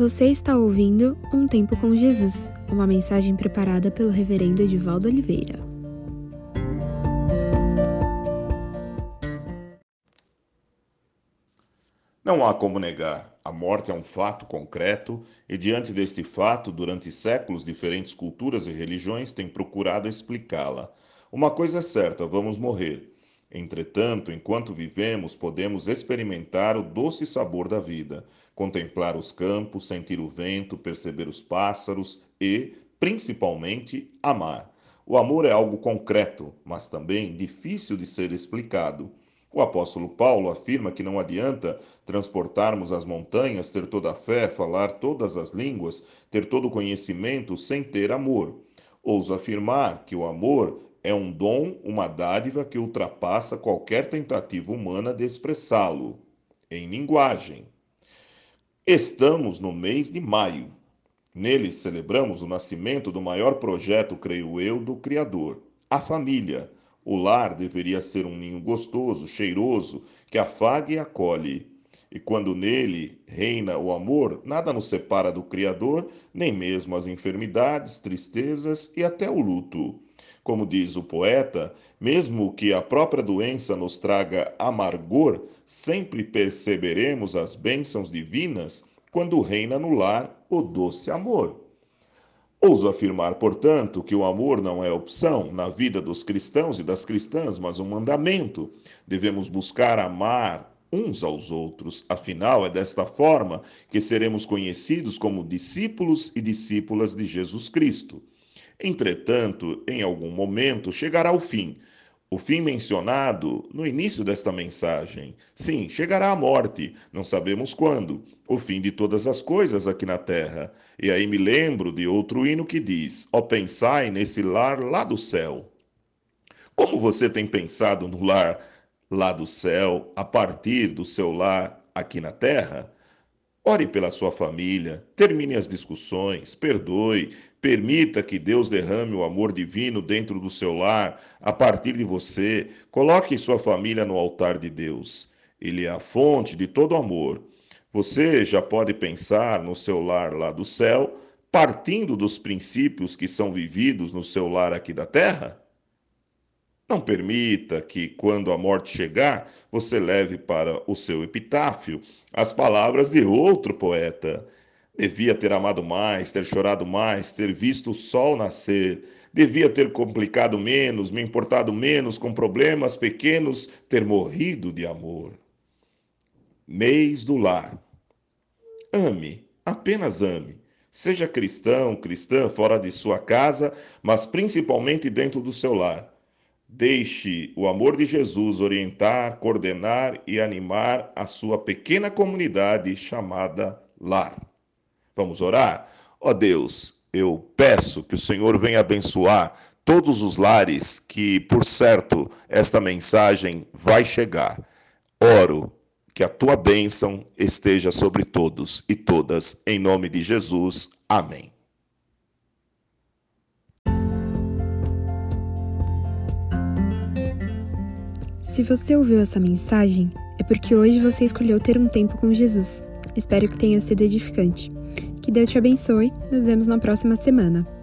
Você está ouvindo Um Tempo com Jesus, uma mensagem preparada pelo Reverendo Edivaldo Oliveira. Não há como negar, a morte é um fato concreto e, diante deste fato, durante séculos, diferentes culturas e religiões têm procurado explicá-la. Uma coisa é certa: vamos morrer. Entretanto, enquanto vivemos, podemos experimentar o doce sabor da vida, contemplar os campos, sentir o vento, perceber os pássaros e, principalmente, amar. O amor é algo concreto, mas também difícil de ser explicado. O apóstolo Paulo afirma que não adianta transportarmos as montanhas, ter toda a fé, falar todas as línguas, ter todo o conhecimento sem ter amor. Ouso afirmar que o amor é um dom, uma dádiva que ultrapassa qualquer tentativa humana de expressá-lo em linguagem. Estamos no mês de maio. Nele celebramos o nascimento do maior projeto, creio eu, do Criador, a família. O lar deveria ser um ninho gostoso, cheiroso, que afague e acolhe. E quando nele reina o amor, nada nos separa do Criador, nem mesmo as enfermidades, tristezas e até o luto. Como diz o poeta, mesmo que a própria doença nos traga amargor, sempre perceberemos as bênçãos divinas quando reina no lar o doce amor. Ouso afirmar, portanto, que o amor não é opção na vida dos cristãos e das cristãs, mas um mandamento. Devemos buscar amar uns aos outros. Afinal, é desta forma que seremos conhecidos como discípulos e discípulas de Jesus Cristo. Entretanto, em algum momento chegará o fim. O fim mencionado no início desta mensagem. Sim, chegará a morte, não sabemos quando. O fim de todas as coisas aqui na terra. E aí me lembro de outro hino que diz: Ó, pensai nesse lar lá do céu. Como você tem pensado no lar lá do céu, a partir do seu lar aqui na terra? Ore pela sua família, termine as discussões, perdoe, permita que Deus derrame o amor divino dentro do seu lar, a partir de você. Coloque sua família no altar de Deus. Ele é a fonte de todo amor. Você já pode pensar no seu lar lá do céu, partindo dos princípios que são vividos no seu lar aqui da terra? Não permita que, quando a morte chegar, você leve para o seu epitáfio as palavras de outro poeta. Devia ter amado mais, ter chorado mais, ter visto o sol nascer. Devia ter complicado menos, me importado menos com problemas pequenos, ter morrido de amor. Mês do lar. Ame, apenas ame. Seja cristão, cristã, fora de sua casa, mas principalmente dentro do seu lar. Deixe o amor de Jesus orientar, coordenar e animar a sua pequena comunidade chamada lar. Vamos orar? Ó oh Deus, eu peço que o Senhor venha abençoar todos os lares que, por certo, esta mensagem vai chegar. Oro que a tua bênção esteja sobre todos e todas, em nome de Jesus. Amém. Se você ouviu essa mensagem, é porque hoje você escolheu ter um tempo com Jesus. Espero que tenha sido edificante. Que Deus te abençoe. Nos vemos na próxima semana.